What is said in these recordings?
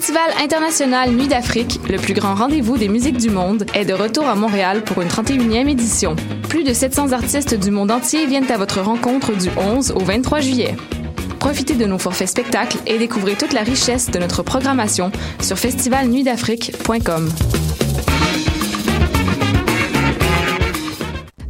Festival international Nuit d'Afrique, le plus grand rendez-vous des musiques du monde, est de retour à Montréal pour une 31e édition. Plus de 700 artistes du monde entier viennent à votre rencontre du 11 au 23 juillet. Profitez de nos forfaits spectacles et découvrez toute la richesse de notre programmation sur festivalnuitdafrique.com.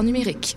numérique.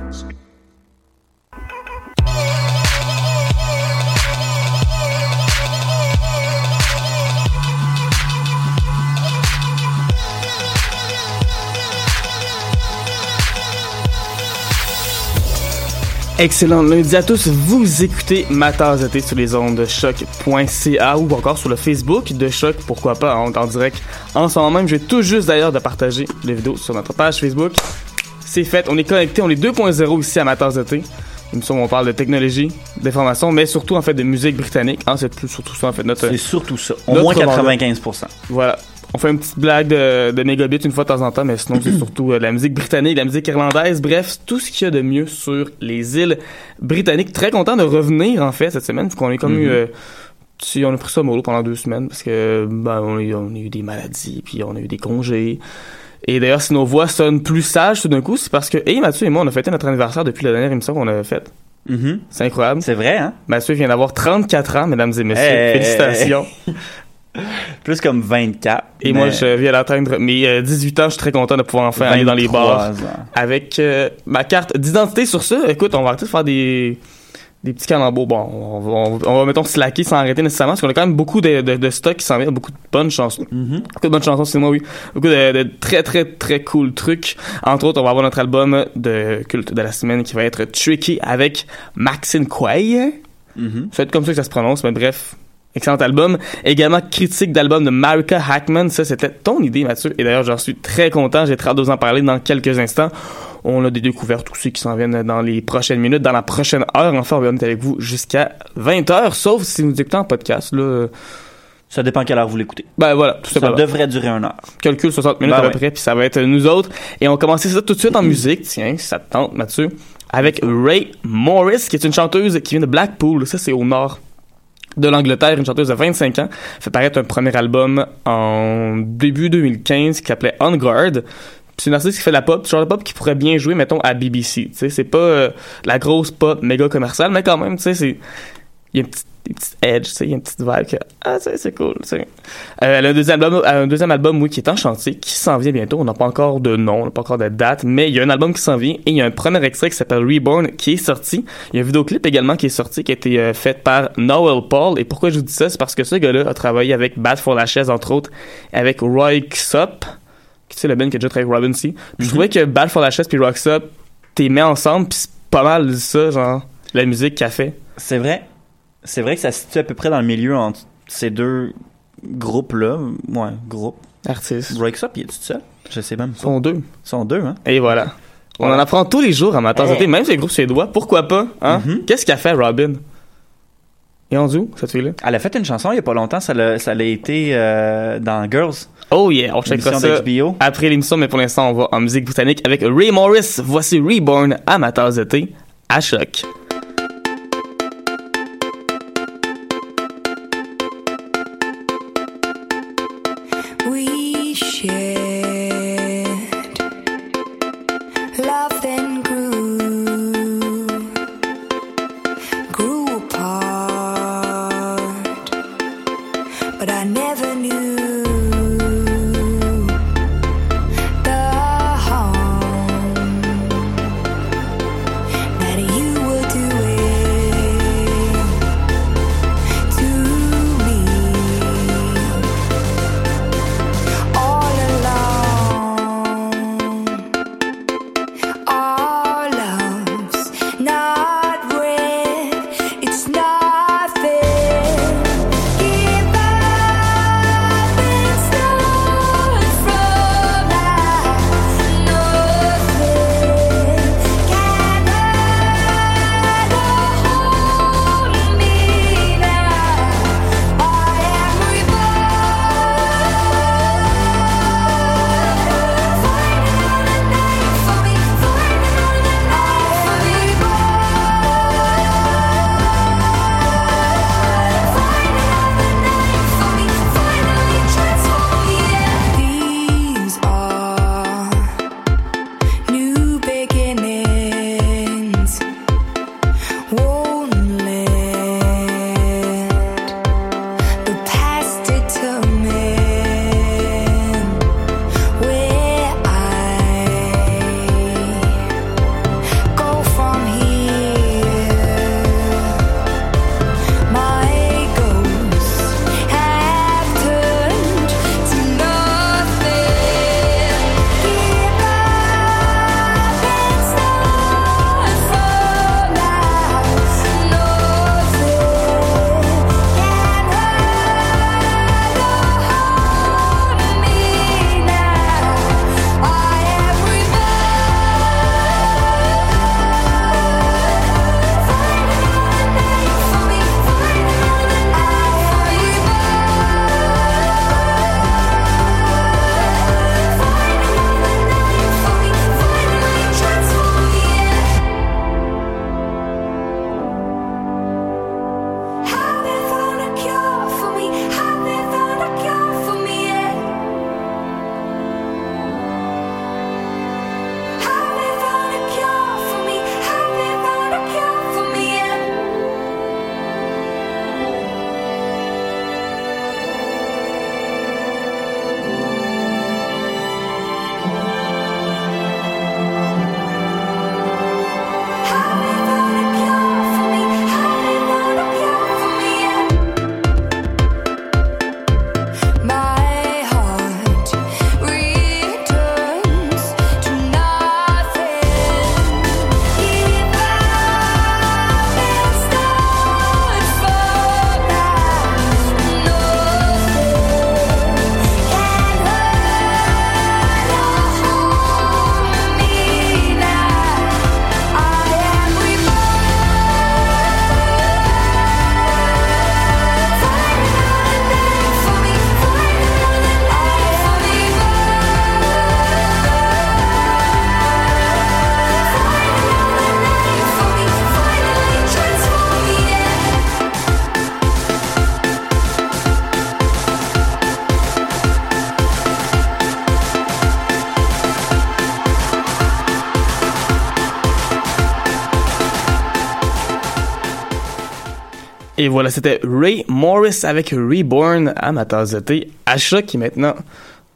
Excellent lundi à tous, vous écoutez ma tasse de sur les ondes de choc.ca ou encore sur le Facebook de choc, pourquoi pas, en, en direct. En ce moment même, je vais tout juste d'ailleurs de partager les vidéos sur notre page Facebook. C'est fait, on est connecté, on est 2.0 ici à ma tasse de thé. Où on parle de technologie, d'information, mais surtout en fait de musique britannique. Hein, c'est plus surtout ça en fait notre. C'est surtout ça. Au moins mandat. 95%. Voilà. On fait une petite blague de, de mégabits une fois de temps en temps, mais sinon c'est surtout euh, la musique britannique, la musique irlandaise, bref, tout ce qu'il y a de mieux sur les îles britanniques. Très content de revenir en fait cette semaine, vu qu'on est comme eu, Mhm. euh, si on a pris ça mollo pendant deux semaines parce que ben on a, eu- on a eu des maladies, puis on a eu des congés. Et d'ailleurs, si nos voix sonnent plus sages tout d'un coup, c'est parce que, hey, Mathieu et moi, on a fêté notre anniversaire depuis la dernière émission qu'on a faite. Mhm. C'est incroyable. C'est vrai, hein? Mathieu vient d'avoir 34 ans, mesdames et messieurs. Hey. Félicitations. Plus comme 24. Et mais moi, je viens d'atteindre mes euh, 18 ans. Je suis très content de pouvoir enfin aller dans les 23 bars ans. avec euh, ma carte d'identité. Sur ça, écoute, on va arrêter de faire des, des petits calembours. Bon, on va, on va, on va, mettons, slacker sans arrêter nécessairement, parce qu'on a quand même beaucoup de, de, de stock qui s'en vient, beaucoup de bonnes chansons. Mhm. Beaucoup de bonnes chansons, c'est moi, oui. Beaucoup de, de très, très, très cool trucs. Entre autres, on va avoir notre album de culte de la semaine qui va être Tricky avec Maxine Quay. Mhm. Ça va être comme ça que ça se prononce, mais bref. Excellent album. Également critique d'album de Marika Hackman. Ça, c'était ton idée, Mathieu. Et d'ailleurs, j'en suis très content. J'ai très hâte de vous en parler dans quelques instants. On a des découvertes aussi qui s'en viennent dans les prochaines minutes, dans la prochaine heure. Enfin, on va être avec vous jusqu'à 20h, sauf si vous écoutez en podcast. Là, Ça dépend quelle heure vous l'écoutez. ben voilà, tout Ça devrait durer une heure. Calcul 60 minutes Ben à peu ouais. près, puis ça va être nous autres. Et on va commencer ça tout de suite en musique, tiens, si ça te tente, Mathieu, avec Ray Morris, qui est une chanteuse qui vient de Blackpool, ça c'est au nord de l'Angleterre, une chanteuse de 25 ans, fait paraître un premier album en début 2015 qui s'appelait On Guard. C'est une artiste qui fait la pop, genre de pop qui pourrait bien jouer, mettons, à BBC. Tu sais, c'est pas euh, la grosse pop méga commerciale, mais quand même, tu sais, il y a une petite, des petites edge, tu sais, il y a une petite vibe que, ah, c'est cool, tu sais. Euh, elle a un deuxième album, un deuxième album, oui, qui est en chantier, qui s'en vient bientôt. On n'a pas encore de nom, on n'a pas encore de date, mais il y a un album qui s'en vient et il y a un premier extrait qui s'appelle Reborn qui est sorti. Il y a un vidéoclip également qui est sorti, qui a été euh, fait par Noel Paul. Et pourquoi je vous dis ça? C'est parce que ce gars-là a travaillé avec Bad for la chaise, entre autres, avec Roy qui tu sais, le Ben qui a déjà travaillé avec Robin C. Je trouvais que Bad for la chaise puis Roy Xup, t'es mis ensemble, puis c'est pas mal ça, genre. la musique qu'elle fait. C'est vrai. C'est vrai que ça se situe à peu près dans le milieu entre ces deux groupes-là. Ouais, groupes. Artiste. Breaks Up, il est tout seul? Je sais même Ils pas. sont deux. Ils sont deux, hein? Et voilà. On en apprend tous les jours à matin Hey. même ces groupes suédois. Pourquoi pas, hein? Mhm. Qu'est-ce qu'a fait Robin? Et en où, cette fille-là? Elle a fait une chanson il y a pas longtemps. Ça l'a été euh, dans Girls, Oh yeah, on checkera ça d'HBO. après l'émission, mais pour l'instant, on va en musique britannique avec Ray Morris. Voici Reborn, amateurs d'été, à choc. Et voilà, c'était Ray Morris avec Reborn à ma tasse de thé. Choc qui maintenant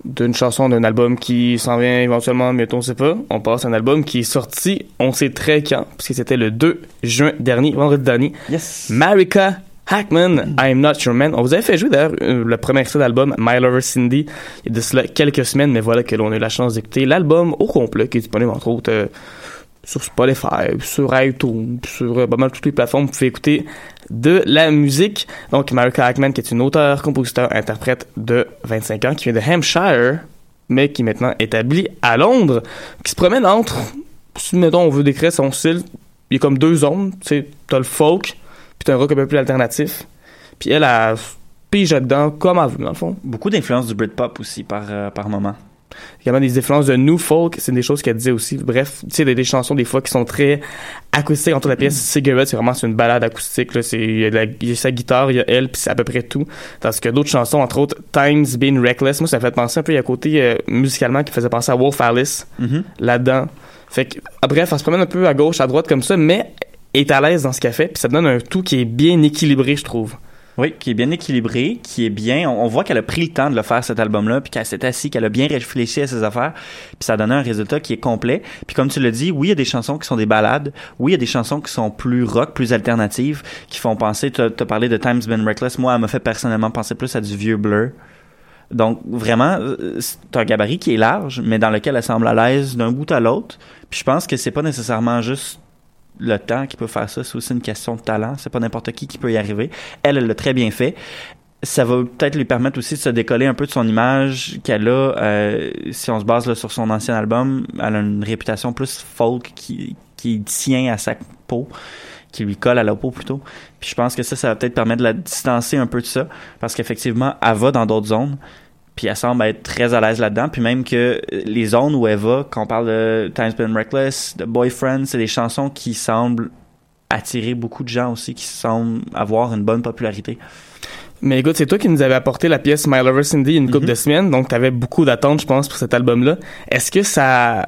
d'une chanson d'un album qui s'en vient éventuellement bientôt, on sait pas. On passe à un album qui est sorti, on sait très quand, parce que c'était le 2 juin dernier, vendredi dernier. Yes. Marika Hackman, I'm Not Your Man. On vous avait fait jouer d'ailleurs euh, le premier extrait d'album My Lover Cindy il y a de cela quelques semaines, mais voilà que l'on a eu la chance d'écouter l'album au complet qui est disponible entre autres euh, sur Spotify, sur iTunes, sur euh, pas mal toutes les plateformes, vous pouvez écouter de la musique. Donc, Marika Hackman, qui est une auteure, compositeur, interprète de 25 ans, qui vient de Hampshire, mais qui est maintenant établie à Londres, qui se promène entre, si mettons on veut décrire son style, il y a comme deux zones, tu sais, t'as le folk, puis t'as un rock un peu plus alternatif. Puis elle a pige là-dedans comme elle veut, dans le fond. Beaucoup d'influence du Britpop aussi par, euh, par moment. Également des influences de new folk, c'est des choses qu'elle disait aussi. Bref, tu sais, des, des chansons des fois qui sont très acoustiques. Entre la pièce Cigarette, c'est vraiment une balade acoustique. Là. C'est, il, y a la- il y a sa guitare, il y a elle, puis c'est à peu près tout. Tandis que d'autres chansons, entre autres Times Been Reckless, moi ça fait penser un peu, il y a un côté euh, musicalement qui faisait penser à Wolf Alice Mhm. là-dedans. Fait que, ah, bref, elle se promène un peu à gauche, à droite comme ça, mais est à l'aise dans ce qu'elle fait, puis ça donne un tout qui est bien équilibré, je trouve. Oui, qui est bien équilibré, qui est bien. On, voit qu'elle a pris le temps de le faire cet album-là, puis qu'elle s'est assise, qu'elle a bien réfléchi à ses affaires, puis ça a donné un résultat qui est complet. Puis comme tu l'as dit, oui, il y a des chansons qui sont des ballades, oui, il y a des chansons qui sont plus rock, plus alternatives, qui font penser. Tu as parlé de Times Been Reckless. Moi, elle m'a fait personnellement penser plus à du vieux Blur. Donc vraiment, euh, c'est un gabarit qui est large, mais dans lequel elle semble à l'aise d'un bout à l'autre. Puis je pense que c'est pas nécessairement juste le temps qui peut faire ça, c'est aussi une question de talent. C'est pas n'importe qui qui peut y arriver. Elle, elle l'a très bien fait. Ça va peut-être lui permettre aussi de se décoller un peu de son image qu'elle a. euh, si on se base là, sur son ancien album, elle a une réputation plus folk qui, qui tient à sa peau, qui lui colle à la peau plutôt. Puis je pense que ça, ça va peut-être permettre de la distancer un peu de ça, parce qu'effectivement, elle va dans d'autres zones. Puis elle semble être très à l'aise là-dedans. Puis même que les zones où elle va, quand on parle de Times Been Reckless, de Boyfriend, c'est des chansons qui semblent attirer beaucoup de gens aussi, qui semblent avoir une bonne popularité. Mais écoute, c'est toi qui nous avais apporté la pièce My Lover Cindy une couple Mhm. de semaines, donc t'avais beaucoup d'attentes, je pense, pour cet album-là. Est-ce que ça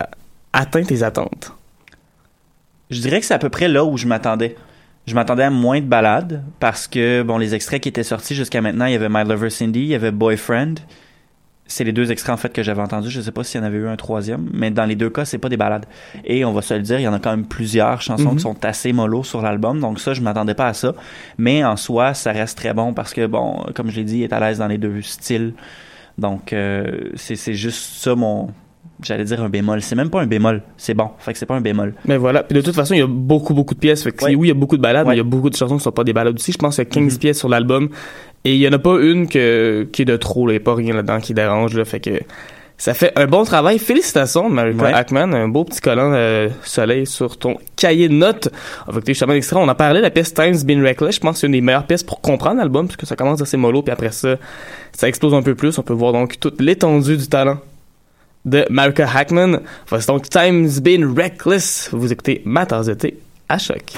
atteint tes attentes? Je dirais que c'est à peu près là où je m'attendais. Je m'attendais à moins de ballades parce que, bon, les extraits qui étaient sortis jusqu'à maintenant, il y avait My Lover Cindy, il y avait Boyfriend. C'est les deux extraits, en fait, que j'avais entendus. Je sais pas s'il y en avait eu un troisième, mais dans les deux cas, c'est pas des ballades. Et on va se le dire, il y en a quand même plusieurs chansons Mhm. qui sont assez mollo sur l'album. Donc ça, je m'attendais pas à ça. Mais en soi, ça reste très bon parce que, bon, comme je l'ai dit, il est à l'aise dans les deux styles. Donc, euh, c'est c'est juste ça mon... J'allais dire un bémol. C'est même pas un bémol. C'est bon. Fait que c'est pas un bémol. Mais voilà. Puis de toute façon, il y a beaucoup, beaucoup de pièces. Fait que Ouais. oui, il y a beaucoup de balades, Ouais. mais il y a beaucoup de chansons qui sont pas des balades aussi. Je pense qu'il y a 15 Mhm. pièces sur l'album. Et il y en a pas une que, qui est de trop, là. Il y a pas rien là-dedans qui dérange, là. Fait que ça fait un bon travail. Félicitations, Marika Ouais. Hackman. Un beau petit collant euh, soleil sur ton cahier de notes. On va écouter justement l'extrait. On en parlait, la pièce Times Been Reckless. Je pense que c'est une des meilleures pièces pour comprendre l'album, parce que ça commence assez mollo, puis après ça, ça explose un peu plus. On peut voir donc toute l'étendue du talent de Marika Hackman. Voici donc Times Been Reckless. Vous écoutez ma tasse de thé à choc.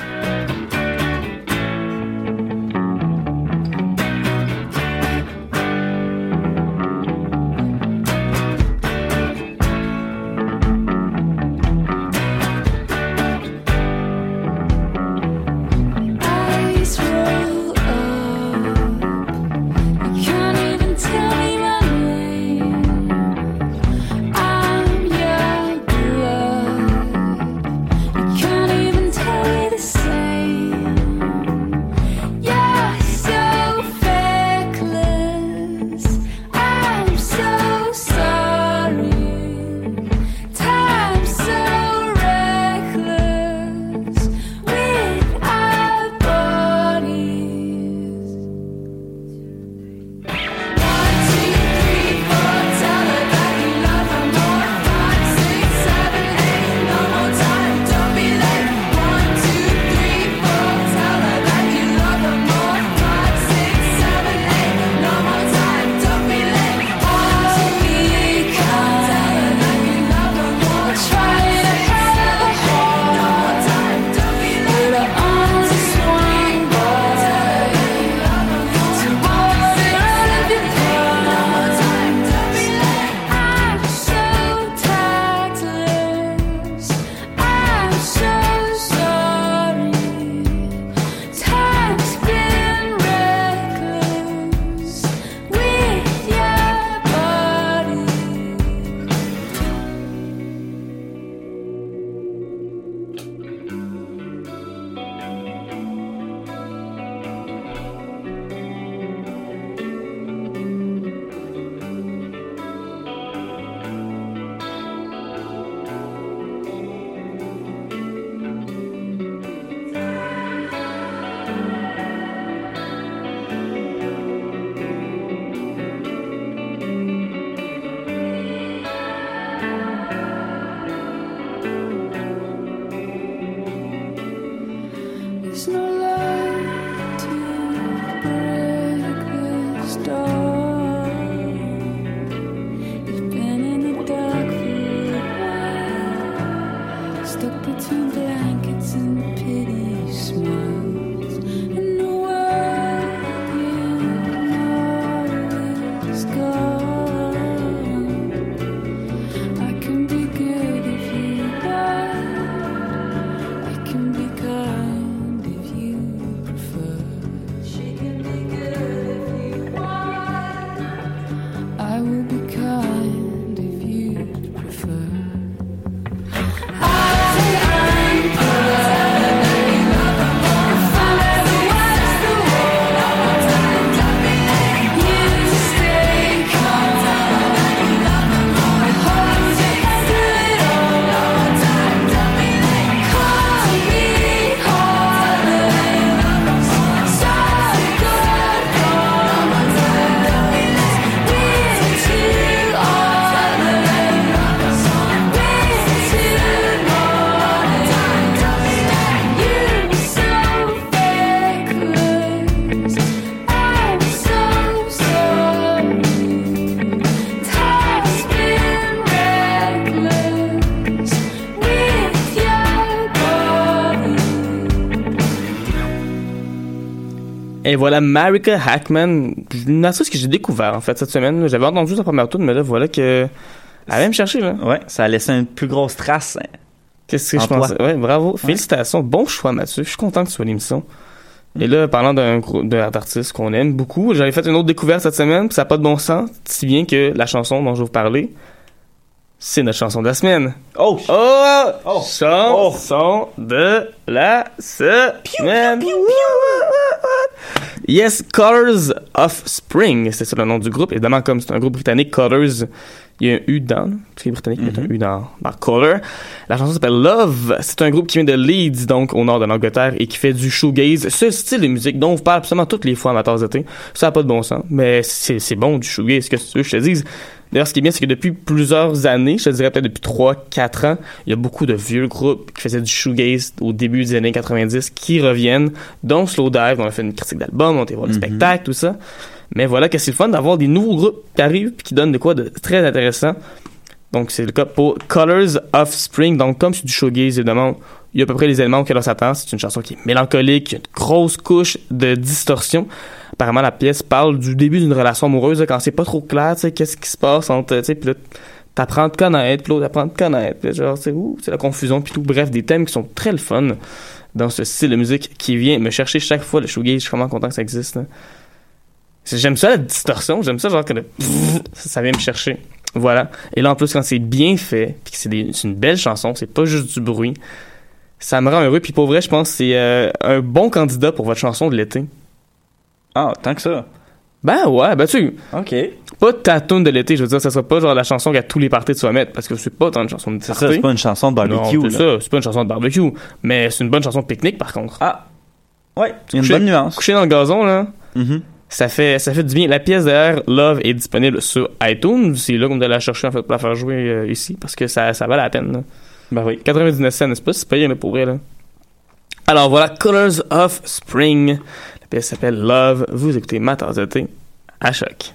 Et voilà Marika Hackman, une artiste que j'ai découvert en fait cette semaine. J'avais entendu sa première tour, mais là voilà que elle allait me chercher là. Ouais, ça a laissé une plus grosse trace. hein. Qu'est-ce que je toi. pensais? Ouais, bravo. Félicitations. Bon choix, Mathieu. Je suis content que tu sois à l'émission. Et là, parlant d'un groupe d'un artiste qu'on aime beaucoup, j'avais fait une autre découverte cette semaine, puis ça n'a pas de bon sens, si bien que la chanson dont je vais vous parler, c'est notre chanson de la semaine. Oh! Oh! Chanson de la semaine. Yes, Colors of Spring, c'est ça le nom du groupe. Évidemment, comme c'est un groupe britannique, Colors, il y a un U dedans, parce est britannique, il y a un U dans, dans Color. La chanson s'appelle Love. C'est un groupe qui vient de Leeds, donc au nord de l'Angleterre, et qui fait du shoegaze, ce style de musique dont on parle absolument toutes les fois amateurs d'été. Ça n'a pas de bon sens, mais c'est bon du shoegaze, qu'est-ce que tu veux que je te dise? D'ailleurs, ce qui est bien, c'est que depuis plusieurs années, je te dirais peut-être depuis 3-4 ans, il y a beaucoup de vieux groupes qui faisaient du shoegaze au début des années 90 qui reviennent, dont Slowdive, on a fait une critique d'album, on a été voir le spectacle, tout ça. Mais voilà que c'est le fun d'avoir des nouveaux groupes qui arrivent puis qui donnent de quoi de très intéressant. Donc c'est le cas pour Colors of Spring. Donc comme c'est du shoegaze, évidemment, il y a à peu près les éléments auxquels on s'attend. C'est une chanson qui est mélancolique, qui a une grosse couche de distorsion. Apparemment, la pièce parle du début d'une relation amoureuse, quand c'est pas trop clair, tu sais, qu'est-ce qui se passe entre, tu sais, puis là, t'apprends à te connaître, puis l'autre apprend à connaître, genre, c'est où, c'est la confusion, puis tout. Bref, des thèmes qui sont très le fun dans ce style de musique qui vient me chercher chaque fois le shoegaze. Je suis vraiment content que ça existe. J'aime ça la distorsion, j'aime ça genre que le ça, ça vient me chercher. Voilà. Et là en plus quand c'est bien fait, puis que c'est une belle chanson, c'est pas juste du bruit. Ça me rend heureux puis pour vrai, je pense que c'est euh, un bon candidat pour votre chanson de l'été. Ah, tant que ça. Ben ouais, ben tu OK. pas ta tune de l'été, je veux dire, ça sera pas genre la chanson qu'à tous les parties tu vas mettre parce que c'est pas tant une chanson de C'est ça, c'est pas une chanson de barbecue. Non, c'est ça, c'est pas une chanson de barbecue, mais c'est une bonne chanson de pique-nique par contre. Ah. Ouais, a une Coucher- bonne nuance. Coucher dans le gazon là, Mhm. ça fait ça fait du bien. La pièce d'ailleurs Love est disponible sur iTunes, c'est là qu'on doit la chercher en fait pour la faire jouer euh, ici parce que ça ça valait la peine. là. Ben oui. 99 cents, n'est-ce pas? C'est payé là, pour vrai là. Alors voilà, Colors of Spring. Pièce s'appelle Love. Vous écoutez ma tasse de thé à choc.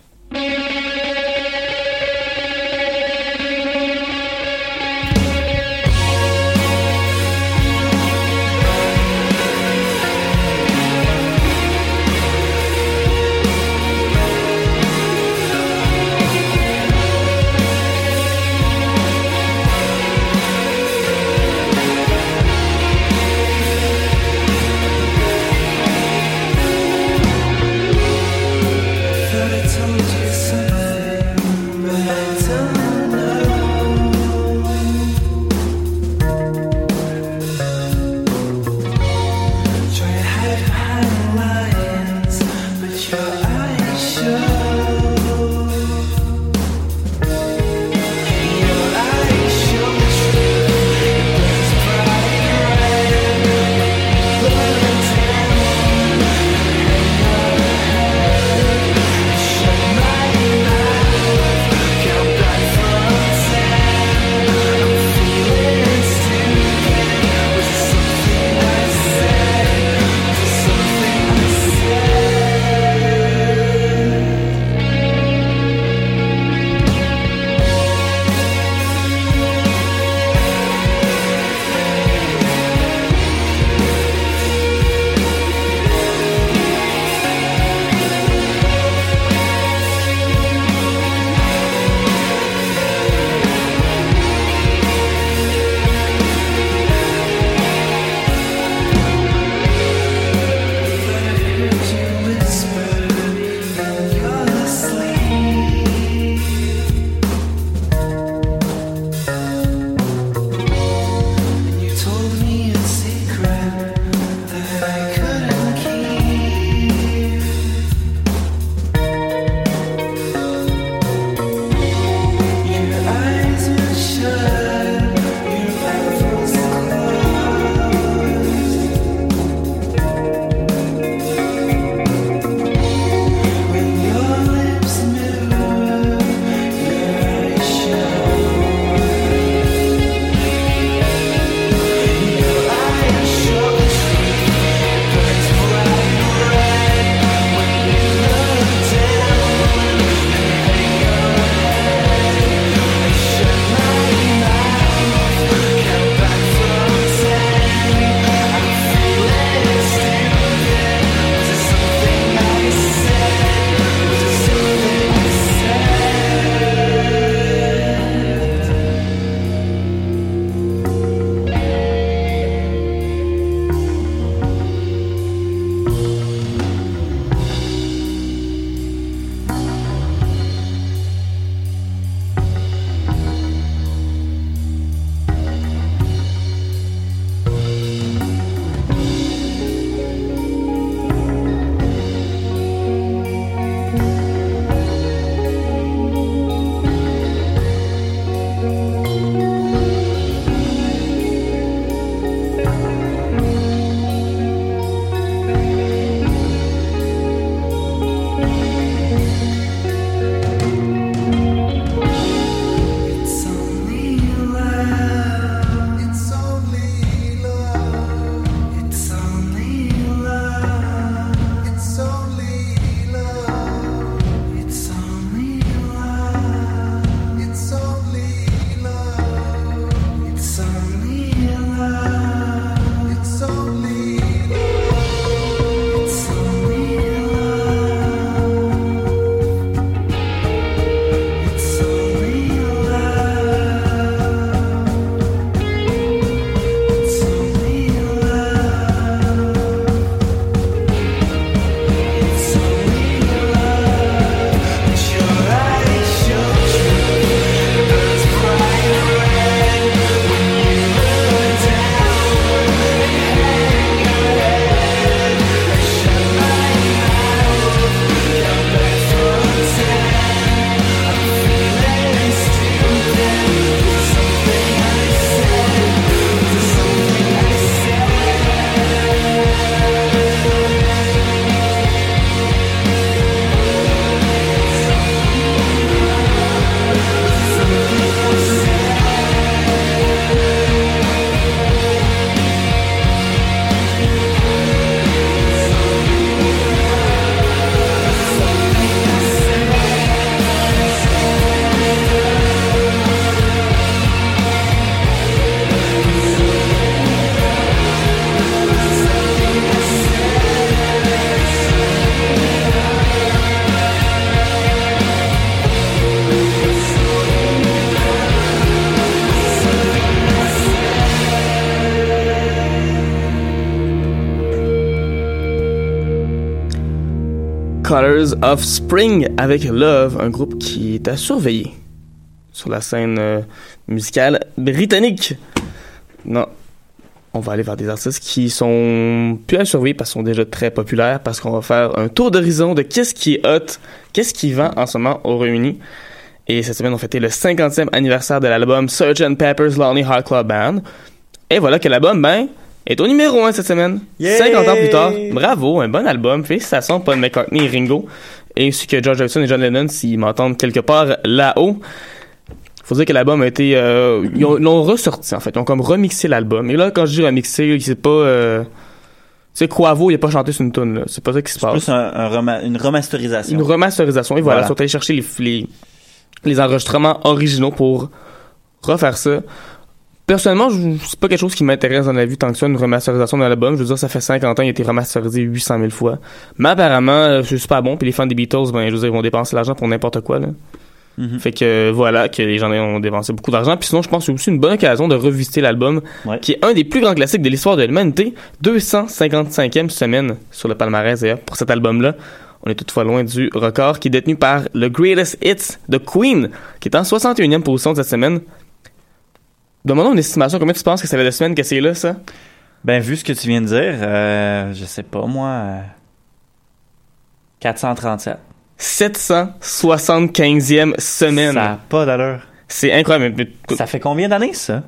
Colors of Spring avec Love, un groupe qui est à surveiller sur la scène euh, musicale britannique. Non, on va aller vers des artistes qui sont plus à surveiller parce qu'ils sont déjà très populaires, parce qu'on va faire un tour d'horizon de qu'est-ce qui est hot, qu'est-ce qui vend en ce moment au Royaume-Uni. Et cette semaine, on fêtait le 50e anniversaire de l'album Sgt. Pepper's Lonely Heart Club Band. Et voilà que l'album, ben, est au numéro 1 cette semaine. Yay! 50 ans plus tard. Bravo, un bon album. Félicitations Paul McCartney et Ringo. Et ainsi que George Harrison et John Lennon s'ils m'entendent quelque part là-haut. Faut dire que l'album a été... Euh, ils ont- l'ont ressorti, en fait. Ils ont comme remixé l'album. Et là, quand je dis remixé, c'est pas... Euh, c'est Quavo, il a pas chanté sur une tune là. C'est pas ça qui se C'est passe. plus un, un rema- une remasterisation. Une remasterisation. Et voilà, Voilà. ils sont allés chercher les, les, les enregistrements originaux pour refaire ça. Personnellement, c'est pas quelque chose qui m'intéresse dans la vie tant que ça, une remasterisation d'un album. Je veux dire, ça fait 50 ans, il a été remasterisé 800 000 fois. Mais apparemment, euh, c'est super bon. Puis les fans des Beatles, ben, je veux dire, ils vont dépenser l'argent pour n'importe quoi, là. Mhm. Fait que euh, voilà, que les gens ont dépensé beaucoup d'argent. Puis sinon, je pense que c'est aussi une bonne occasion de revisiter l'album, Ouais. qui est un des plus grands classiques de l'histoire de l'humanité. 255e semaine sur le palmarès, d'ailleurs, pour cet album-là. On est toutefois loin du record qui est détenu par le Greatest Hits de Queen, qui est en 61e position de cette semaine. Demandons une estimation, combien tu penses que ça fait de semaines que c'est là, ça? Ben, vu ce que tu viens de dire, euh, je sais pas, moi... euh, 437. 775e semaine. Ça a pas d'allure. C'est incroyable. Ça fait combien d'années, ça?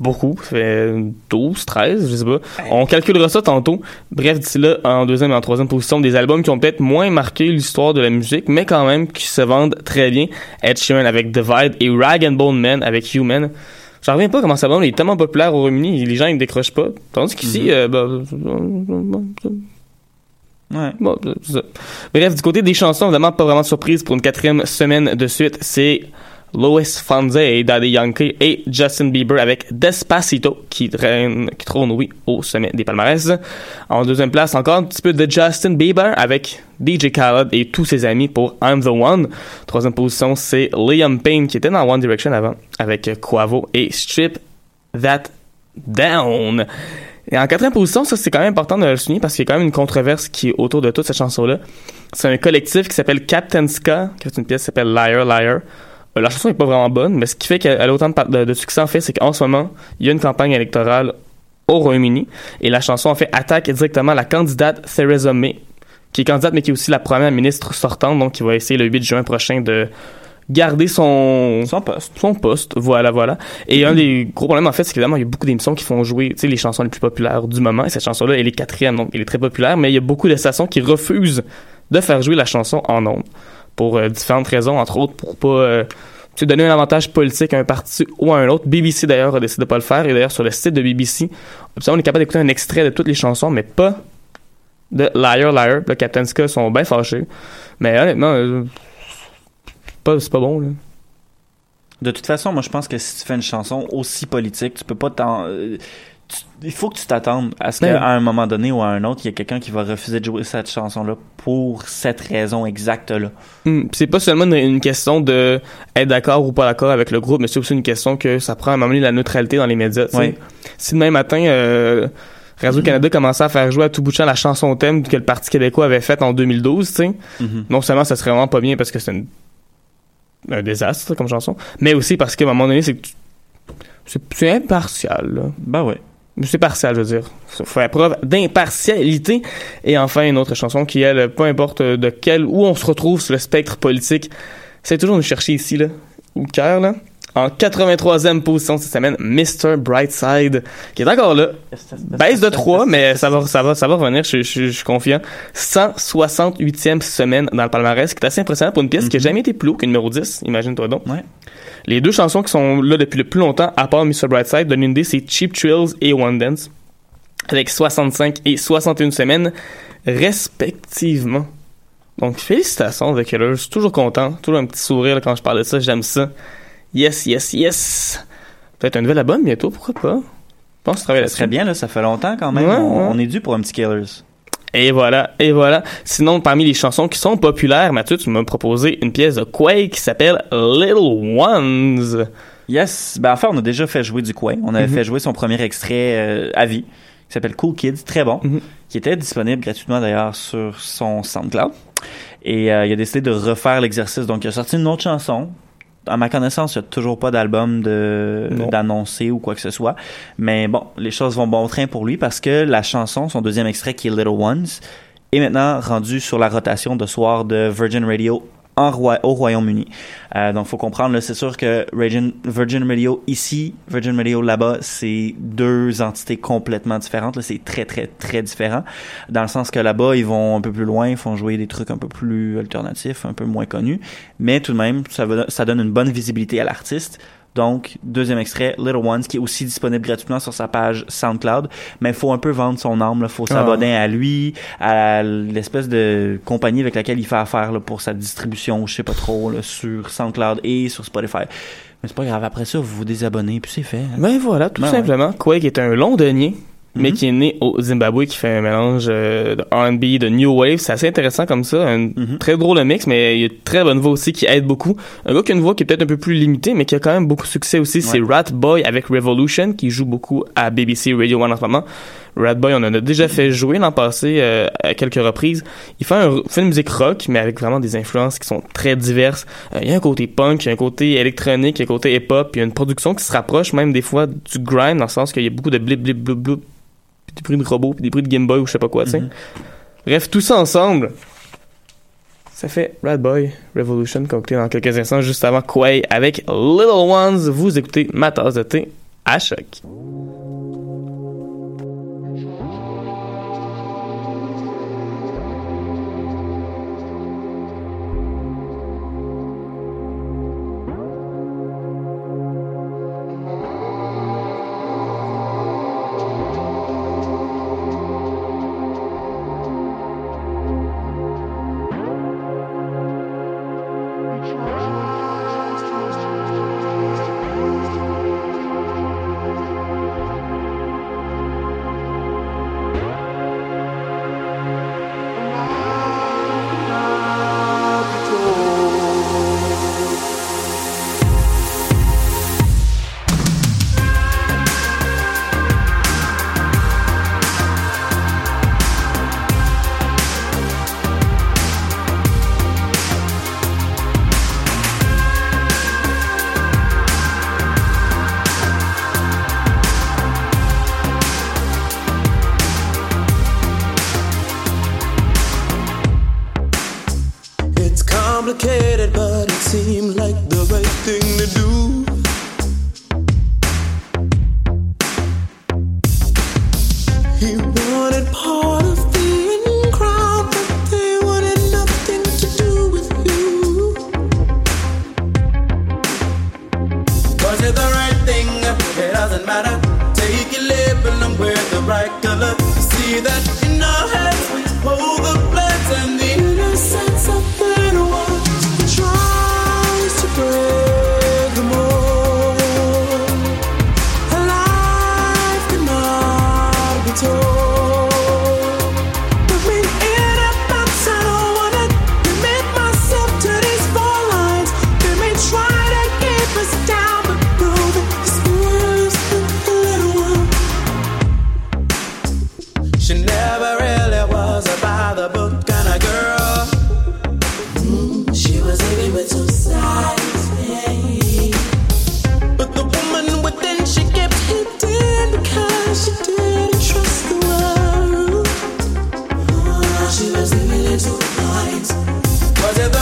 beaucoup. Ça fait 12, 13, je sais pas. On calculera ça tantôt. Bref, d'ici là, en deuxième et en troisième position, des albums qui ont peut-être moins marqué l'histoire de la musique, mais quand même qui se vendent très bien. Ed Sheeran avec Divide et Rag and Bone Man avec Human. J'en reviens pas comment ça va, il est tellement populaire au Royaume-Uni, les gens ils ne décrochent pas. Tandis qu'ici, euh, bah, Ouais. Bon, ça. Bref, du côté des chansons, évidemment, pas vraiment de surprise pour une quatrième semaine de suite. C'est Lois Fonse, Daddy Yankee et Justin Bieber avec Despacito qui, traîne, qui trône, oui, au sommet des palmarès. En deuxième place, encore un petit peu de Justin Bieber avec DJ Khaled et tous ses amis pour I'm the One. Troisième position, c'est Liam Payne qui était dans One Direction avant avec Quavo et Strip That Down. Et en quatrième position, ça c'est quand même important de le souligner parce qu'il y a quand même une controverse qui est autour de toute cette chanson-là. C'est un collectif qui s'appelle Captain Ska, qui est une pièce qui s'appelle Liar Liar. Euh, la chanson est pas vraiment bonne, mais ce qui fait qu'elle a autant de, succès en fait, c'est qu'en ce moment, il y a une campagne électorale au Royaume-Uni et la chanson en fait attaque directement la candidate Theresa May, qui est candidate mais qui est aussi la première ministre sortante, donc qui va essayer le 8 juin prochain de garder son Son poste. son poste, voilà, voilà. Et un des gros problèmes, en fait, c'est qu'évidemment, il y a beaucoup d'émissions qui font jouer, tu sais, les chansons les plus populaires du moment. Et cette chanson-là, elle est quatrième, donc elle est très populaire, mais il y a beaucoup de stations qui refusent de faire jouer la chanson en ondes. Pour euh, différentes raisons, entre autres, pour pas, euh, donner un avantage politique à un parti ou à un autre. BBC, d'ailleurs, a décidé de pas le faire. Et d'ailleurs, sur le site de BBC, on est capable d'écouter un extrait de toutes les chansons, mais pas de Liar Liar. Le Captain Ska sont bien fâchés. Mais honnêtement, euh, c'est pas, bon, là. De toute façon, moi, je pense que si tu fais une chanson aussi politique, tu peux pas t'en... Il faut que tu t'attendes à ce Ben qu'à un moment donné ou à un autre, il y a quelqu'un qui va refuser de jouer cette chanson-là pour cette raison exacte-là. Hmm, c'est pas seulement une, une question de être d'accord ou pas d'accord avec le groupe, mais c'est aussi une question que ça prend à un moment donné la neutralité dans les médias. Ouais. Si demain matin, euh, Radio-Canada commençait à faire jouer à tout bout de champ la chanson thème que le Parti québécois avait faite en 2012, tu sais, Mhm. non seulement ça serait vraiment pas bien parce que c'est un désastre comme chanson, mais aussi parce qu'à un moment donné, c'est que tu- c'est c'est impartial. Là. Ben ouais. C'est partial, je veux dire. Faut faire preuve d'impartialité. Et enfin, une autre chanson qui, elle, peu importe de quelle, où on se retrouve sur le spectre politique, c'est toujours nous chercher ici, là, au cœur, là. En 83e position cette semaine, Mr. Brightside, qui est encore là. Baisse de 3, mais ça va, ça va, ça va revenir, je, je- je suis confiant. 168e semaine dans le palmarès, qui est assez impressionnant pour une pièce qui a jamais été plus haut que numéro 10, imagine-toi donc. Ouais. Les deux chansons qui sont là depuis le plus longtemps, à part Mr. Brightside, donne une idée, c'est Cheap Thrills et One Dance, avec 65 et 61 semaines, respectivement. Donc, félicitations, The Killers. Toujours content. Toujours un petit sourire là, quand je parle de ça. J'aime ça. Yes, yes, yes. Peut-être un nouvel album bientôt, pourquoi pas? Je pense que Ça serait bien, là, ça fait longtemps quand même. Ouais, on, ouais. on est dû pour un petit Killers. Et voilà, et voilà. Sinon, parmi les chansons qui sont populaires, Mathieu, tu m'as proposé une pièce de Quake qui s'appelle Little Ones. Yes, ben enfin, on a déjà fait jouer du coin. On avait Mhm. fait jouer son premier extrait euh, à vie, qui s'appelle Cool Kids, très bon, Mhm. qui était disponible gratuitement d'ailleurs sur son SoundCloud. Et euh, il a décidé de refaire l'exercice. Donc, il a sorti une autre chanson. À ma connaissance, il n'y a toujours pas d'album d'annoncer ou quoi que ce soit. Mais bon, les choses vont bon train pour lui parce que la chanson, son deuxième extrait qui est Little Ones, est maintenant rendu sur la rotation de soir de Virgin Radio au Royaume-Uni. Euh, donc, faut comprendre, c'est sûr que Virgin, Virgin Radio ici, Virgin Radio là-bas, c'est deux entités complètement différentes. C'est très, très, très différent. Dans le sens que là-bas, ils vont un peu plus loin, ils font jouer des trucs un peu plus alternatifs, un peu moins connus. Mais tout de même, ça donne une bonne visibilité à l'artiste. Donc, deuxième extrait, Little Ones, qui est aussi disponible gratuitement sur sa page SoundCloud. Mais il faut un peu vendre son âme. Il faut s'abonner à lui, à l'espèce de compagnie avec laquelle il fait affaire là, pour sa distribution, je sais pas trop, là, sur SoundCloud et sur Spotify. Mais c'est pas grave. Après ça, vous vous désabonnez, puis c'est fait. hein. Ben voilà, tout Ben simplement. Quake est un londonien, mais Mhm. qui est né au Zimbabwe, qui fait un mélange euh, de R&B, de New Wave. C'est assez intéressant comme ça. Un Mhm. très drôle mix, mais il a une très bonne voix aussi qui aide beaucoup. Un gars qui a une voix qui est peut-être un peu plus limitée, mais qui a quand même beaucoup de succès aussi. C'est Rat Boy avec Revolution, qui joue beaucoup à BBC Radio One en ce moment. Rat Boy, on en a déjà fait jouer l'an passé euh, à quelques reprises. Il fait, un, fait une musique rock, mais avec vraiment des influences qui sont très diverses. Euh, il y a un côté punk, il y a un côté électronique, il y a un côté hip-hop, il y a une production qui se rapproche même des fois du grind, dans le sens qu'il y a beaucoup de blip, blip, blip, blip, puis des bruits de robots, puis des bruits de Game Boy ou je sais pas quoi, tu sais. Mhm. Bref, tout ça ensemble, ça fait Rat Boy Revolution, qu'on dans quelques instants, juste avant Quay avec Little Ones. Vous écoutez ma tasse de thé à choc.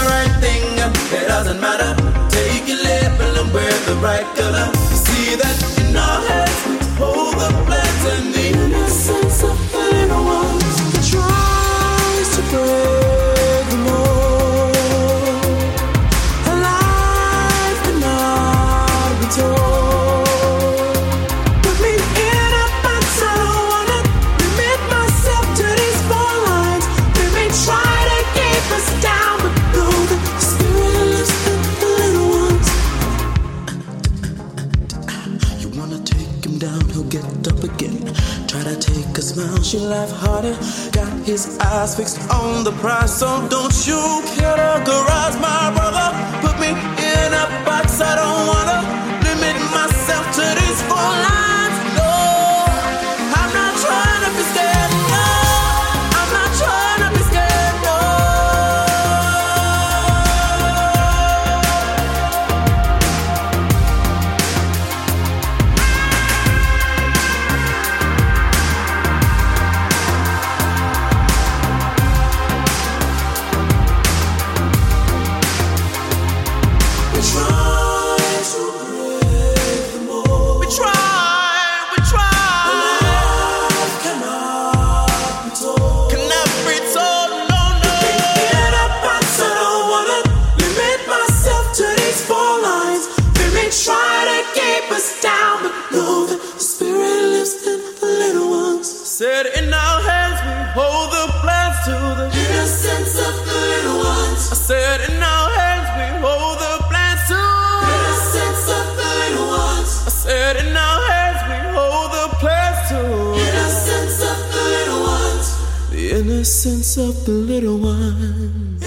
Right thing? It doesn't matter. Take it level and wear the right color. See that in our heads we hold the plans and she laugh harder. Got his eyes fixed on the prize, so don't you categorize my brother. Put me in a box, I don't wanna Innocence of the little one.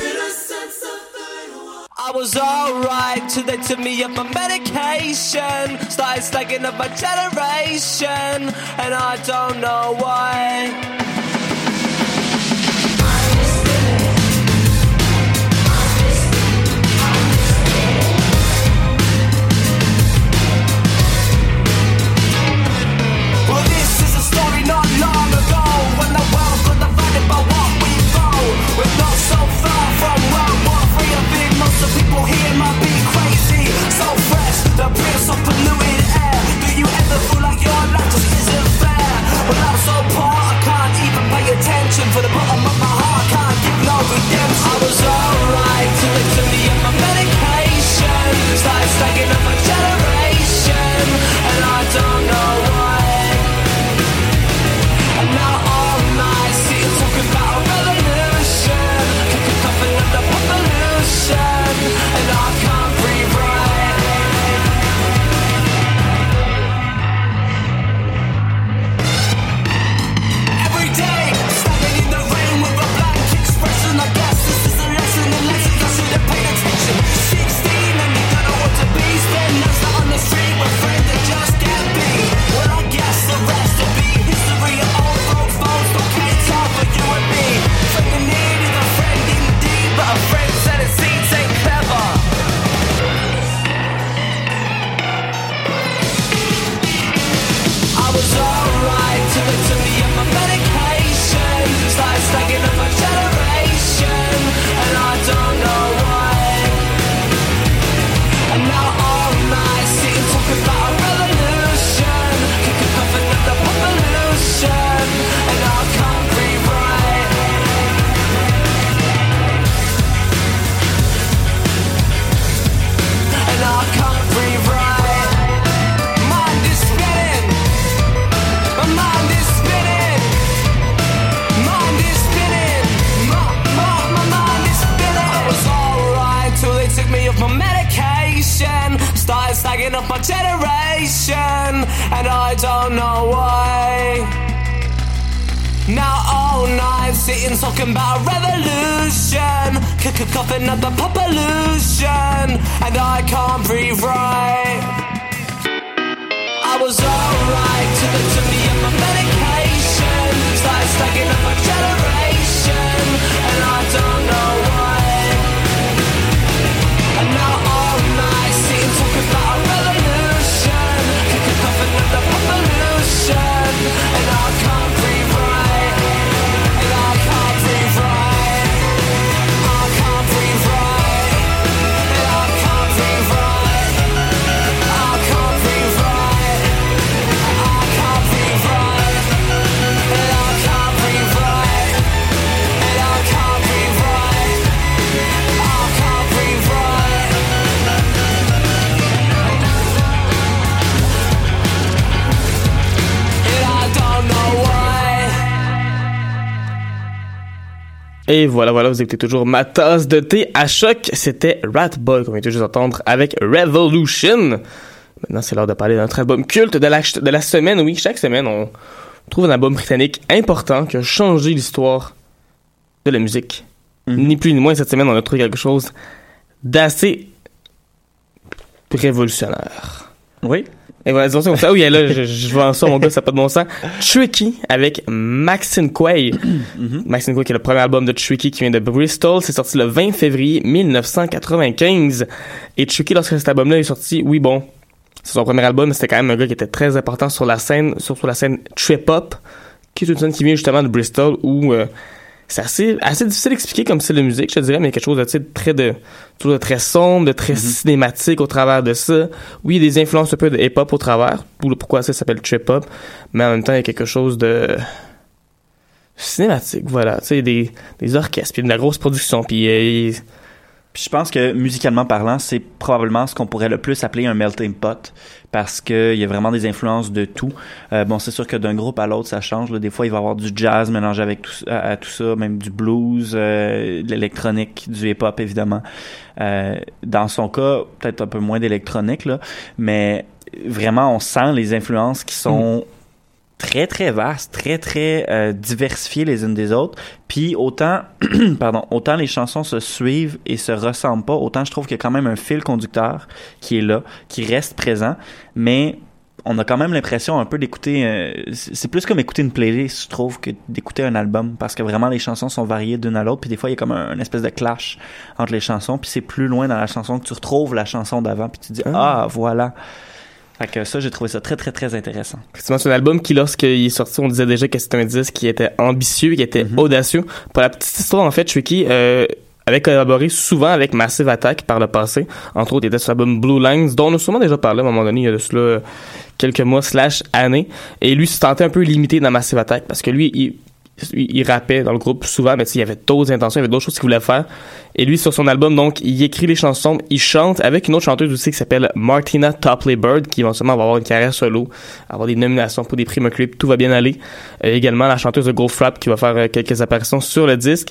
I was alright till they took me up my medication. Started stacking up my generation, and I don't know why. My generation. And I don't know why. Now all night sitting talking about revolution. Coughing at the pollution. And I can't breathe right. I was alright till they took me up my medication. Started stacking up my generation, and I don't know the pollution, and I can't Et voilà, voilà, vous écoutez toujours ma tasse de thé à choc. C'était Rat Boy qu'on vient tout juste d'entendre avec Revolution. Maintenant, c'est l'heure de parler de notre album culte de la, de la semaine. Oui, chaque semaine, on trouve un album britannique important qui a changé l'histoire de la musique. Ni plus ni moins, cette semaine, on a trouvé quelque chose d'assez révolutionnaire. Oui. Et voilà, disons ça comme ça. Oui, là, je, je vends ça, mon gars, ça n'a pas de bon sens. Tricky avec Maxine Quay. Maxine Quay, qui est le premier album de Tricky qui vient de Bristol. C'est sorti le 20 février 1995. Et Tricky, lorsque cet album-là est sorti, oui, bon, c'est son premier album, mais c'était quand même un gars qui était très important sur la scène, surtout la scène trip-hop, qui est une scène qui vient justement de Bristol, où euh, c'est assez, assez difficile d'expliquer comme style de musique, je te dirais, mais quelque chose de, tu sais, de très de, de très sombre, de très cinématique au travers de ça. Oui, il y a des influences un peu de hip-hop au travers, pourquoi ça s'appelle trip-hop, mais en même temps, il y a quelque chose de cinématique, voilà. Tu sais, des, des orchestres, puis de la grosse production, puis euh, Puis je pense que musicalement parlant, c'est probablement ce qu'on pourrait le plus appeler un melting pot parce que il y a vraiment des influences de tout. Euh, bon, c'est sûr que d'un groupe à l'autre, ça change. là. Des fois, il va y avoir du jazz mélangé avec tout, à, à tout ça, même du blues, euh, de l'électronique, du hip-hop évidemment. Euh, dans son cas, peut-être un peu moins d'électronique là, mais vraiment, on sent les influences qui sont très très vastes, très très euh, diversifiées les unes des autres. Puis autant, pardon, autant les chansons se suivent et se ressemblent pas, autant je trouve qu'il y a quand même un fil conducteur qui est là, qui reste présent, mais on a quand même l'impression un peu d'écouter. euh, c'est plus comme écouter une playlist, je trouve, que d'écouter un album, parce que vraiment les chansons sont variées d'une à l'autre, puis des fois il y a comme un, une espèce de clash entre les chansons, puis c'est plus loin dans la chanson que tu retrouves la chanson d'avant, puis tu dis ah voilà. Fait que ça, j'ai trouvé ça très très très intéressant. Effectivement, c'est un album qui, lorsqu'il est sorti, on disait déjà que c'était un disque qui était ambitieux, qui était audacieux. Pour la petite histoire, en fait, Tricky euh, avait collaboré souvent avec Massive Attack par le passé. Entre autres, il était sur l'album Blue Lines, dont on a sûrement déjà parlé à un moment donné, il y a de cela quelques mois slash années. Et lui se tentait un peu limité dans Massive Attack parce que lui, il, il, rappait dans le groupe souvent, mais il y avait d'autres intentions, il y avait d'autres choses qu'il voulait faire. Et lui, sur son album, donc, il écrit les chansons, il chante avec une autre chanteuse aussi qui s'appelle Martina Topley Bird, qui éventuellement va avoir une carrière solo, avoir des nominations pour des prix Mercury, tout va bien aller. Euh, également, la chanteuse de Frap qui va faire euh, quelques apparitions sur le disque.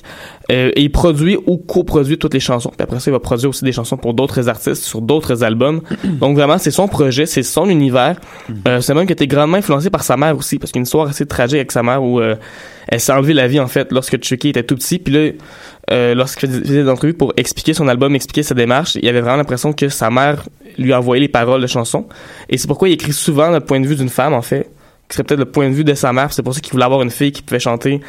Euh, et il produit ou coproduit toutes les chansons. Puis après ça, il va produire aussi des chansons pour d'autres artistes sur d'autres albums. donc vraiment, c'est son projet, c'est son univers. Euh, c'est même qui a été grandement influencé par sa mère aussi, parce qu'il y a une histoire assez tragique avec sa mère où euh, elle s'est enlevée la vie en fait lorsque Chucky était tout petit. Puis là, euh, lorsqu'il faisait des entrevues pour expliquer son album, expliquer sa démarche, il avait vraiment l'impression que sa mère lui envoyait les paroles de chansons. Et c'est pourquoi il écrit souvent le point de vue d'une femme en fait, qui serait peut-être le point de vue de sa mère. C'est pour ça qu'il voulait avoir une fille qui pouvait chanter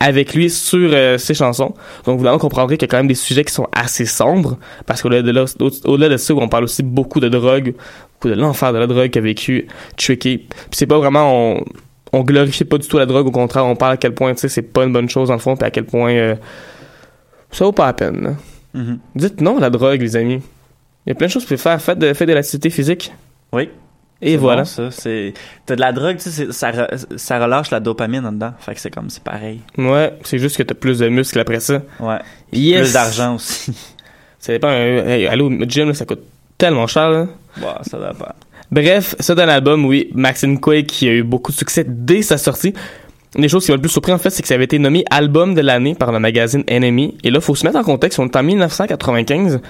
avec lui sur euh, ses chansons. Donc vous comprendrez qu'il y a quand même des sujets qui sont assez sombres, parce qu'au-delà de, là, au- au-delà de ça, on parle aussi beaucoup de drogue, beaucoup de l'enfer de la drogue qu'a vécu Tricky. Puis c'est pas vraiment... On, on glorifie pas du tout la drogue, au contraire, on parle à quel point, tu sais, c'est pas une bonne chose dans le fond, puis à quel point euh, ça vaut pas la peine. Mhm. Dites non à la drogue, les amis. Il y a plein de choses que vous pouvez faire. Faites de, faites de l'activité physique. Oui. Et voilà. bon, ça, c'est t'as de la drogue, tu sais, ça, re- ça relâche la dopamine en dedans. Fait que c'est comme c'est pareil. Ouais, c'est juste que t'as plus de muscles après ça. Ouais. Yes. Plus d'argent aussi. Ça dépend. euh, hey, allô, gym, là, ça coûte tellement cher. là. Bon, ça va pas. Bref, c'est un album, oui, Maxine Quake qui a eu beaucoup de succès dès sa sortie. Une des choses qui m'a le plus surpris, en fait, c'est que ça avait été nommé album de l'année par le magazine Enemy. Et là, faut se mettre en contexte, on est en 1995,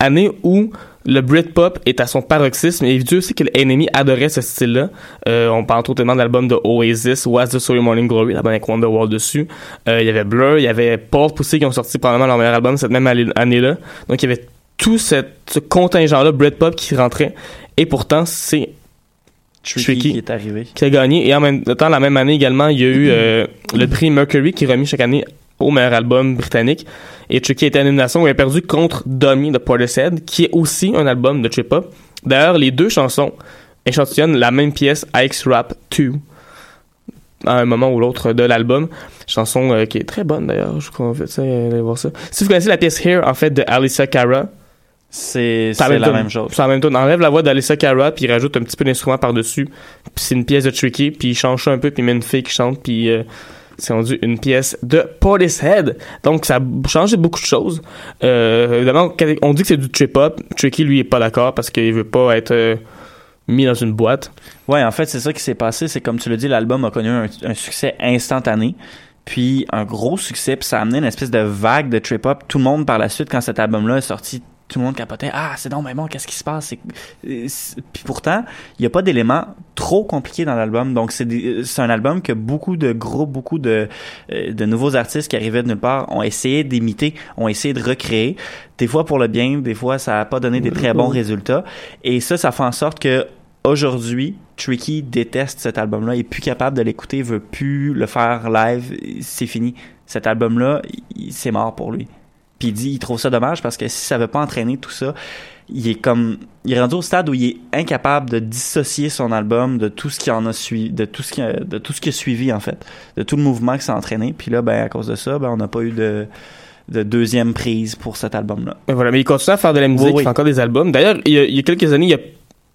année où le Britpop est à son paroxysme. Et Dieu sait que le Enemy adorait ce style-là. Euh, on parle totalement de l'album de Oasis, What's the Story Morning Glory, l'album avec Wonderwall dessus. Euh, il y avait Blur, il y avait Pulp aussi qui ont sorti probablement leur meilleur album cette même année- année-là. Donc, il y avait tout cette, ce contingent-là, Britpop, qui rentrait. Et pourtant, c'est Tricky, Tricky. qui est arrivé. qui a gagné. Et en même temps, la même année également, il y a eu euh, le prix Mercury qui est remis chaque année au meilleur album britannique. Et Tricky était en nomination où il a perdu contre Dummy de Portishead, qui est aussi un album de trip-hop. D'ailleurs, les deux chansons échantillonnent la même pièce, Ike's Rap 2, à un moment ou l'autre de l'album. Chanson euh, qui est très bonne d'ailleurs, je crois, en fait, allez voir ça. Si vous connaissez la pièce Here, en fait, de Alicia Cara, C'est la même chose. C'est la même tune. On enlève la voix d'Alyssa Cara, puis il rajoute un petit peu d'instrument par-dessus. Puis c'est une pièce de Tricky, puis il change ça un peu, puis il met une fille qui chante, puis euh, c'est rendu une pièce de Portishead. Donc ça a changé beaucoup de choses. Euh, évidemment, on dit que c'est du trip-hop. Tricky, lui, est pas d'accord parce qu'il veut pas être euh, mis dans une boîte. Ouais, en fait, c'est ça qui s'est passé. C'est comme tu l'as dit, l'album a connu un, un succès instantané. Puis un gros succès, puis ça a amené une espèce de vague de trip-hop. Tout le monde, par la suite, quand cet album-là est sorti, tout le monde capotait. Ah, c'est donc, mais bon, qu'est-ce qui se passe? Puis pourtant, il n'y a pas d'éléments trop compliqués dans l'album. Donc, c'est un album que beaucoup de groupes, beaucoup de, euh, de nouveaux artistes qui arrivaient de nulle part ont essayé d'imiter, ont essayé de recréer. Des fois pour le bien, des fois ça n'a pas donné des très bons résultats. Et ça, ça fait en sorte que aujourd'hui, Tricky déteste cet album-là, est plus capable de l'écouter, veut plus le faire live, c'est fini. Cet album-là, c'est mort pour lui. Puis il dit, il trouve ça dommage parce que si ça veut pas entraîner tout ça, il est comme, il est rendu au stade où il est incapable de dissocier son album de tout ce qui en a suivi, de tout ce qui, a- de tout ce qui a suivi en fait, de tout le mouvement qui s'est entraîné. Puis là, ben à cause de ça, ben on n'a pas eu de, de deuxième prise pour cet album-là. Mais voilà, mais il continue à faire de la musique, Oui, oui. il fait encore des albums. D'ailleurs, il, y a- il y a quelques années, il a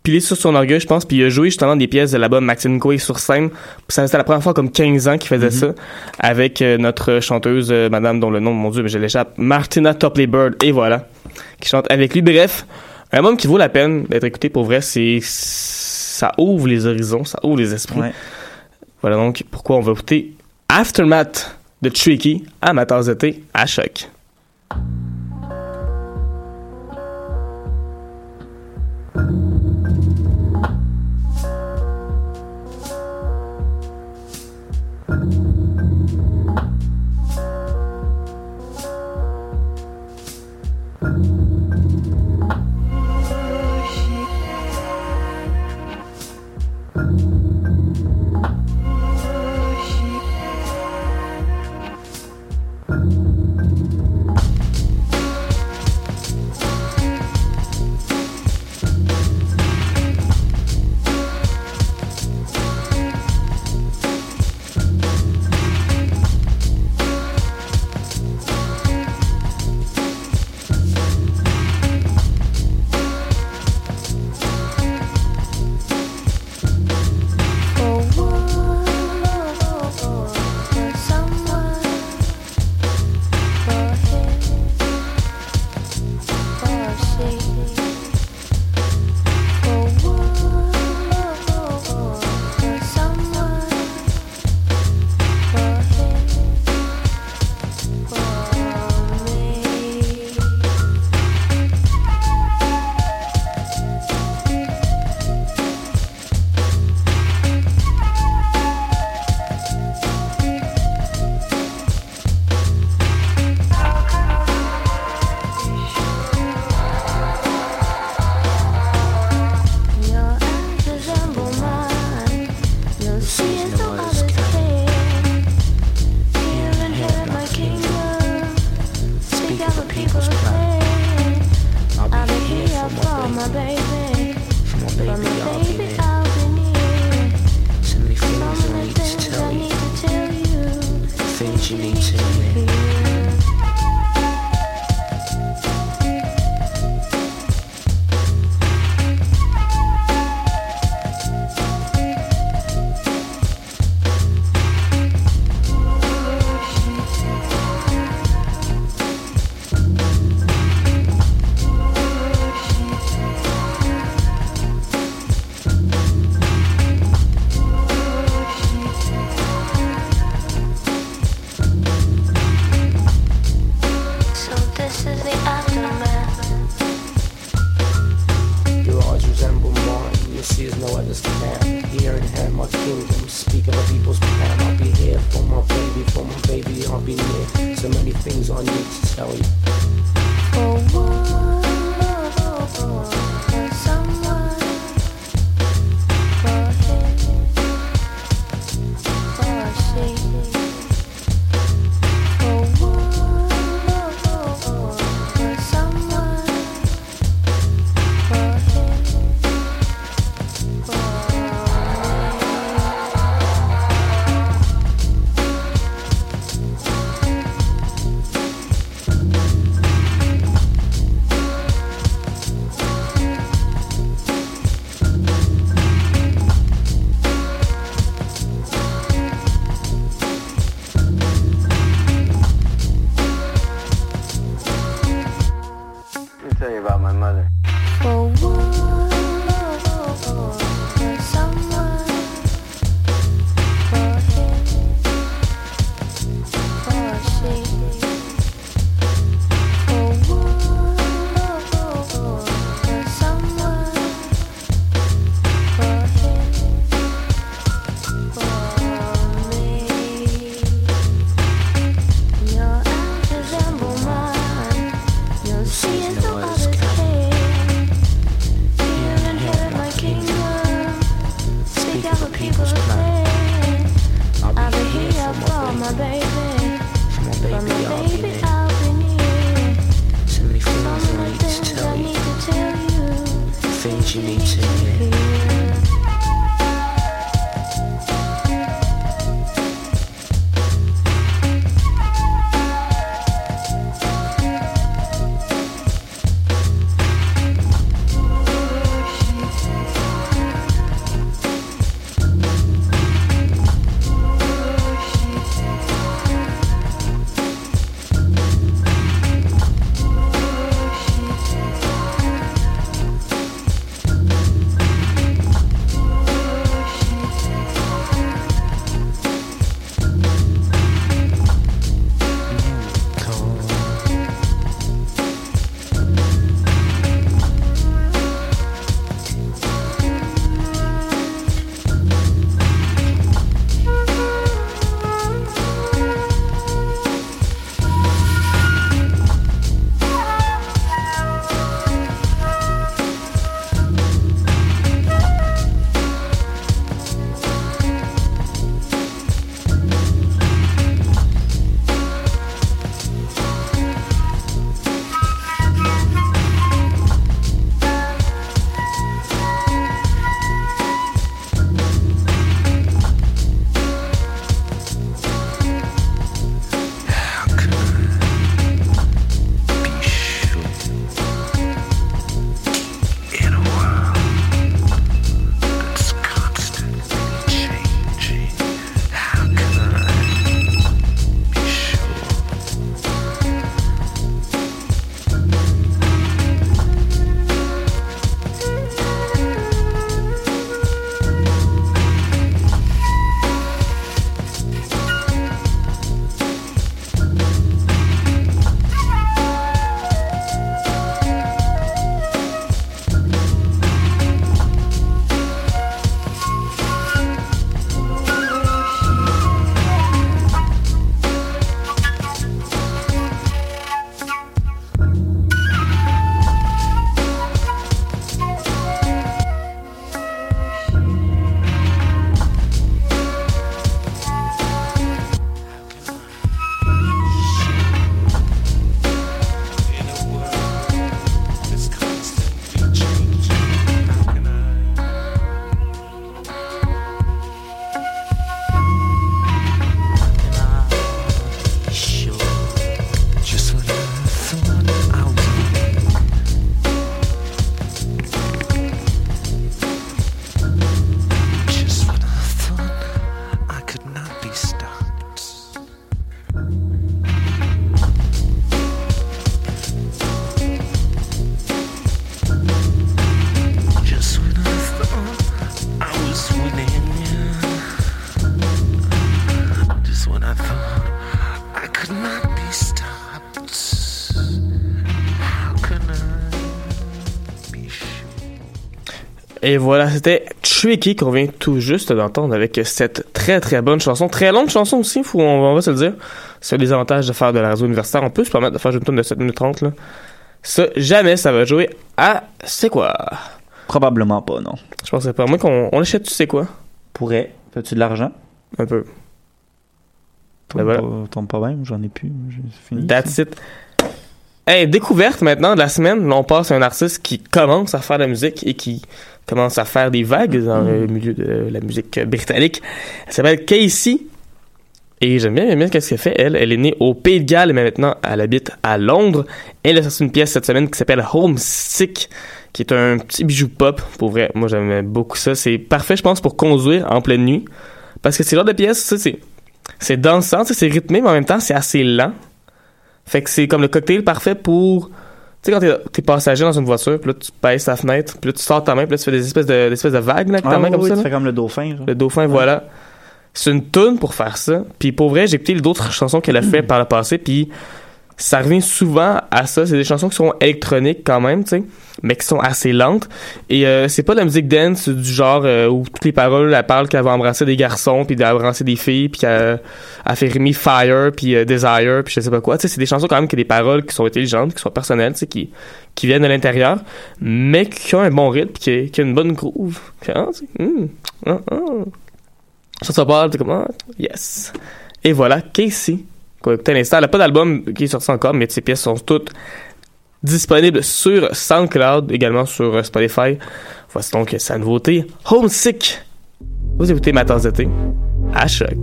pilé sur son orgueil, je pense, puis il a joué justement des pièces de l'album Maxine Quay sur scène. Ça c'était la première fois comme 15 ans qu'il faisait Mhm. ça avec euh, notre chanteuse, euh, madame dont le nom, mon dieu, mais je l'échappe, Martina Topley Bird, et voilà, qui chante avec lui. Bref, un album qui vaut la peine d'être écouté pour vrai, c'est ça ouvre les horizons, ça ouvre les esprits. Ouais. Voilà donc pourquoi on va écouter Aftermath de Tricky, amateurs d'été, à choc. Et voilà, c'était Tricky qu'on vient tout juste d'entendre avec cette très très bonne chanson. Très longue chanson aussi, faut, on, va se le dire. C'est des avantages de faire de la radio universitaire. On peut se permettre de faire une tonne de 7 minutes 30 là. Ça, jamais ça va jouer à C'est quoi? Probablement pas, non. Je pensais pas. Moi qu'on on achète tu sais quoi? Pourrait. Fais-tu de l'argent? Un peu. Tombe, Ben voilà. pas, tombe pas bien, j'en ai plus. j'ai- fini. That's it. Hey, découverte maintenant de la semaine. Là, on passe à un artiste qui commence à faire de la musique et qui commence à faire des vagues dans le milieu de la musique britannique. Elle s'appelle Casey. Et j'aime bien, bien ce qu'elle fait. Elle, elle est née au Pays de Galles, mais maintenant elle habite à Londres. Elle a sorti une pièce cette semaine qui s'appelle Homesick, qui est un petit bijou pop. Pour vrai, moi j'aime beaucoup ça. C'est parfait, je pense, pour conduire en pleine nuit. Parce que c'est genre de pièce, c'est, dansant, c'est rythmé, mais en même temps, c'est assez lent. Fait que c'est comme le cocktail parfait pour. Tu sais, quand t'es, passager dans une voiture, puis là, tu pèses ta fenêtre, puis là, tu sors ta main, puis là, tu fais des espèces de, des espèces de vagues, là, avec ta Ah, main oui, comme oui, ça. tu là. fais comme le dauphin. genre. Le dauphin, voilà. C'est une toune pour faire ça. Puis pour vrai, j'ai écouté d'autres chansons qu'elle a fait par le passé, puis ça revient souvent à ça. C'est des chansons qui sont électroniques quand même, tu sais, mais qui sont assez lentes. Et euh, c'est pas de la musique dance du genre euh, où toutes les paroles, elle parle qu'elle va embrasser des garçons, puis d'embrasser des filles, puis qu'elle elle fait rimer Fire, puis euh, Desire, puis je sais pas quoi. Tu sais, c'est des chansons quand même qui ont des paroles qui sont intelligentes, qui sont personnelles, tu sais, qui, qui viennent de l'intérieur, mais qui ont un bon rythme, qui, qui ont une bonne groove. Sais, hum, ah, ah. Ça, ça parle, t'es comme, ah, yes. Et voilà, Casey, qu'on à. Elle n'a pas d'album qui est sorti encore, mais ses pièces sont toutes disponibles sur SoundCloud, également sur euh, Spotify. Voici donc sa nouveauté, Homesick. Vous écoutez ma tasse de thé à choc.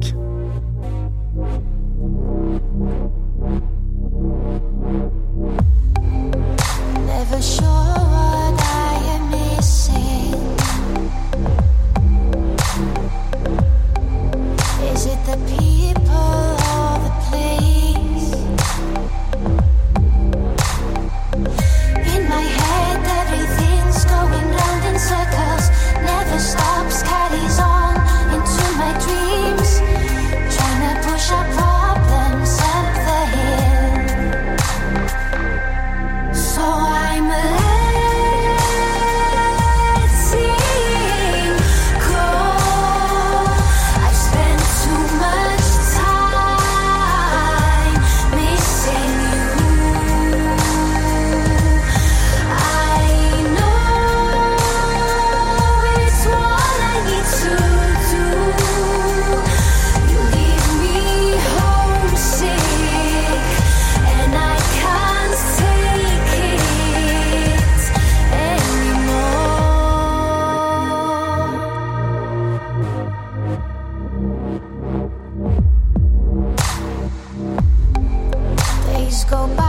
Go by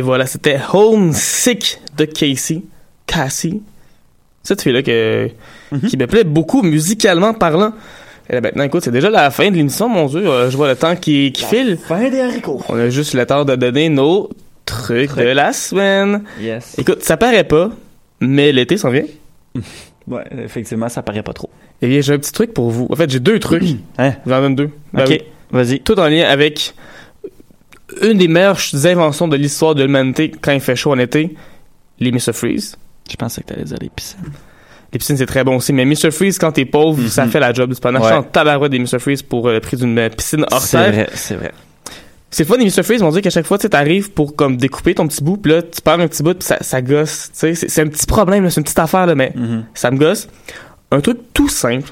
Et voilà, c'était Homesick de Casey. Cassie. Cette fille-là que, qui me plaît beaucoup musicalement parlant. Et là, maintenant, écoute, c'est déjà la fin de l'émission, mon Dieu. Euh, je vois le temps qui, qui file. Fin des haricots. On a juste le temps de donner nos trucs de la semaine. Yes. Écoute, ça paraît pas, mais l'été s'en vient. Ouais, effectivement, ça paraît pas trop. Eh bien, j'ai un petit truc pour vous. En fait, j'ai deux trucs. Hein? J'en donne deux. Ben Ok, vas-y. Tout en lien avec une des meilleures inventions de l'histoire de l'humanité quand il fait chaud en été, les Mr. Freeze. Je pensais que t'allais dire les piscines. Les piscines, c'est très bon aussi, mais Mr. Freeze, quand t'es pauvre, ça fait la job. C'est pas en achetant tabarouette des Mr. Freeze pour euh, le prix d'une euh, piscine hors C'est terre. vrai, c'est vrai. C'est fun des Mr. Freeze, on dit qu'à chaque fois, tu t'arrives pour comme découper ton petit bout, puis là, tu perds un petit bout, puis ça, ça gosse. Tu sais, c'est- c'est un petit problème, c'est une petite affaire, là, mais Mhm. ça me gosse. Un truc tout simple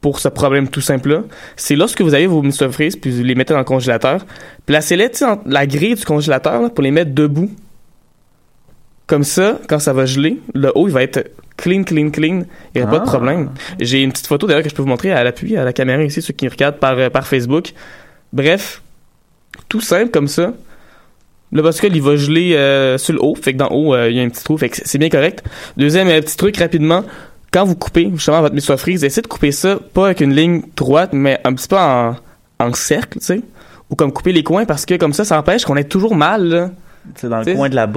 pour ce problème tout simple-là, c'est lorsque vous avez vos Mr. Freeze, puis vous les mettez dans le congélateur, placez-les, entre la grille du congélateur, là, pour les mettre debout. Comme ça, quand ça va geler, le haut, il va être clean, clean, clean. Il n'y aura pas de Ah. problème. J'ai une petite photo d'ailleurs que je peux vous montrer à l'appui, à la caméra ici, ceux qui regardent par, euh, par Facebook. Bref, tout simple comme ça. Le bascule, il va geler euh, sur le haut. Fait que dans le haut, euh, il y a un petit trou. Fait que c'est bien correct. Deuxième euh, petit truc rapidement. Quand vous coupez justement votre Mr. Freeze, essayez de couper ça pas avec une ligne droite, mais un petit peu en, en cercle, tu sais. Ou comme couper les coins parce que comme ça, ça empêche qu'on ait toujours mal, là. C'est dans le coin de la bouche.